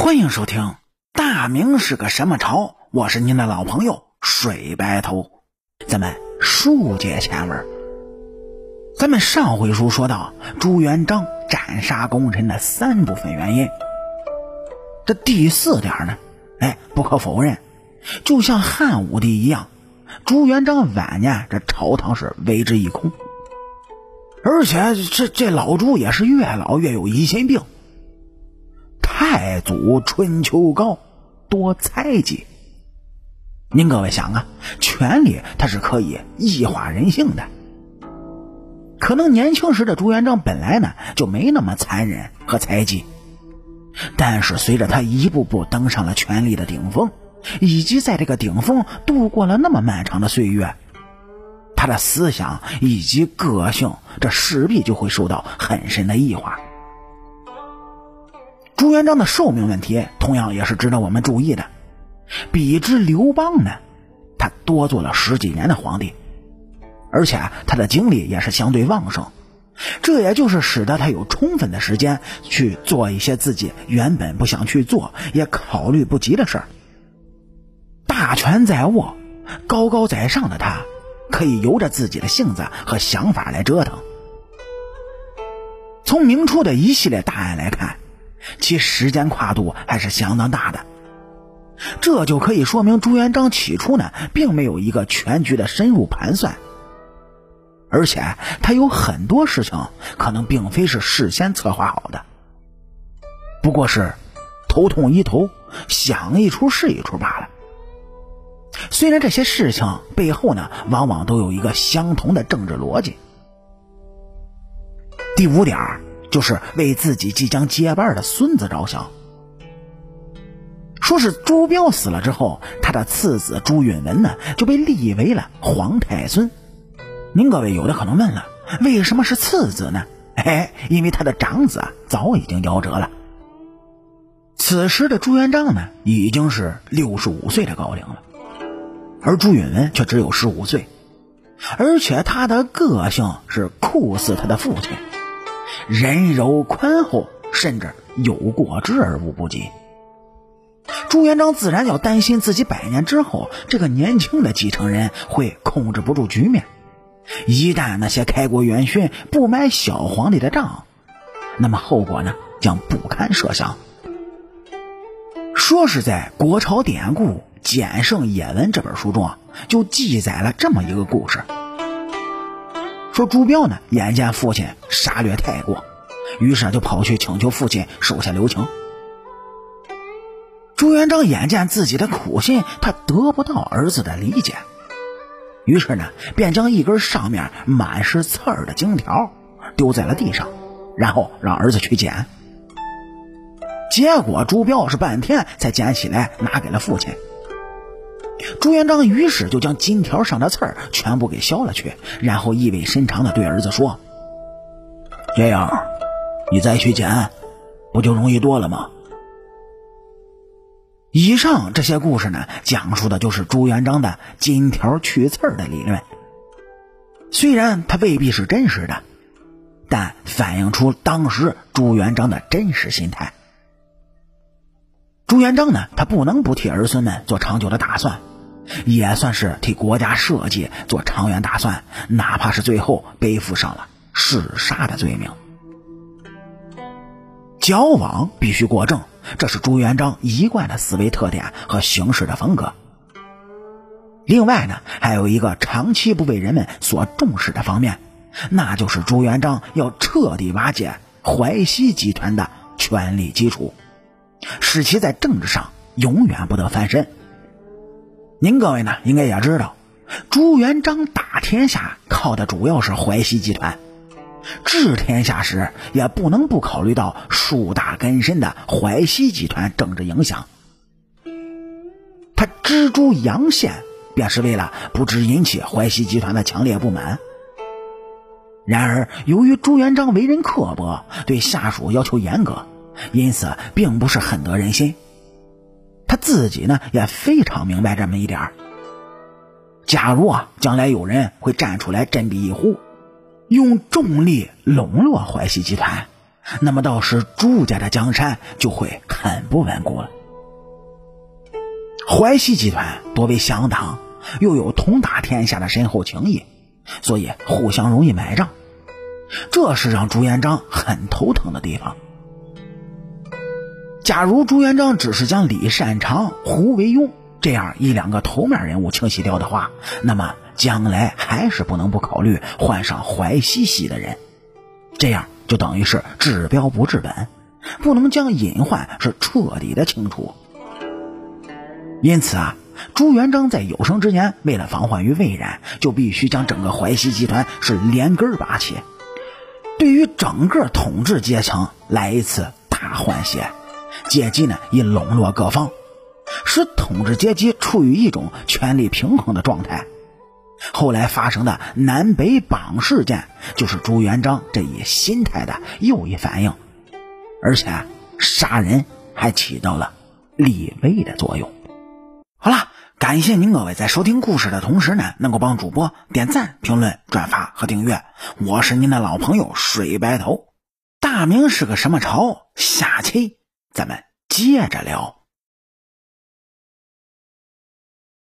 欢迎收听《大明是个什么朝》，我是您的老朋友水白头。咱们书接前文，咱们上回书说到朱元璋斩杀功臣的三部分原因。这第四点呢，哎，不可否认，就像汉武帝一样，朱元璋晚年这朝堂是为之一空。而且这这老朱也是越老越有疑心病。太祖春秋高，多猜忌。您各位想啊，权力它是可以异化人性的。可能年轻时的朱元璋本来呢就没那么残忍和猜忌，但是随着他一步步登上了权力的顶峰，以及在这个顶峰度过了那么漫长的岁月。他的思想以及个性，这势必就会受到很深的异化。朱元璋的寿命问题，同样也是值得我们注意的。比之刘邦呢，他多做了十几年的皇帝，而且他的精力也是相对旺盛，这也就是使得他有充分的时间去做一些自己原本不想去做也考虑不及的事儿。大权在握，高高在上的他。可以由着自己的性子和想法来折腾。从明初的一系列大案来看，其时间跨度还是相当大的。这就可以说明朱元璋起初呢，并没有一个全局的深入盘算，而且他有很多事情可能并非是事先策划好的，不过是头痛医头，想一出是一出罢了。虽然这些事情背后呢，往往都有一个相同的政治逻辑。第五点就是为自己即将接班的孙子着想。说是朱标死了之后，他的次子朱允文呢就被立为了皇太孙。您各位有的可能问了，为什么是次子呢？哎，因为他的长子啊早已经夭折了。此时的朱元璋呢已经是六十五岁的高龄了。而朱允文却只有十五岁，而且他的个性是酷似他的父亲，人柔宽厚，甚至有过之而无不及。朱元璋自然要担心自己百年之后，这个年轻的继承人会控制不住局面。一旦那些开国元勋不买小皇帝的账，那么后果呢，将不堪设想。说是在国朝典故。《简圣野文》这本书中啊，就记载了这么一个故事：说朱标呢，眼见父亲杀掠太过，于是就跑去请求父亲手下留情。朱元璋眼见自己的苦心，他得不到儿子的理解，于是呢，便将一根上面满是刺儿的荆条丢在了地上，然后让儿子去捡。结果朱标是半天才捡起来，拿给了父亲。朱元璋于是就将金条上的刺儿全部给削了去，然后意味深长地对儿子说：“这样，你再去捡，不就容易多了吗？”以上这些故事呢，讲述的就是朱元璋的金条去刺儿的理论。虽然它未必是真实的，但反映出当时朱元璋的真实心态。朱元璋呢，他不能不替儿孙们做长久的打算。也算是替国家社稷做长远打算，哪怕是最后背负上了弑杀的罪名。交往必须过正，这是朱元璋一贯的思维特点和行事的风格。另外呢，还有一个长期不被人们所重视的方面，那就是朱元璋要彻底瓦解淮西集团的权力基础，使其在政治上永远不得翻身。您各位呢，应该也知道，朱元璋打天下靠的主要是淮西集团，治天下时也不能不考虑到树大根深的淮西集团政治影响。他蜘蛛阳线，便是为了不致引起淮西集团的强烈不满。然而，由于朱元璋为人刻薄，对下属要求严格，因此并不是很得人心。自己呢也非常明白这么一点儿。假如啊将来有人会站出来振臂一呼，用重力笼络淮西集团，那么到时朱家的江山就会很不稳固了。淮西集团多为乡党，又有通达天下的深厚情谊，所以互相容易买账，这是让朱元璋很头疼的地方。假如朱元璋只是将李善长、胡惟庸这样一两个头面人物清洗掉的话，那么将来还是不能不考虑换上淮西系的人，这样就等于是治标不治本，不能将隐患是彻底的清除。因此啊，朱元璋在有生之年，为了防患于未然，就必须将整个淮西集团是连根拔起，对于整个统治阶层来一次大换血，阶级呢以笼络各方，使统治阶级处于一种权力平衡的状态。后来发生的南北榜事件，就是朱元璋这一心态的又一反应，而且杀人还起到了立威的作用。好了，感谢您各位在收听故事的同时呢，能够帮主播点赞、评论、转发和订阅。我是您的老朋友水白头。大明是个什么朝？下期咱们接着聊。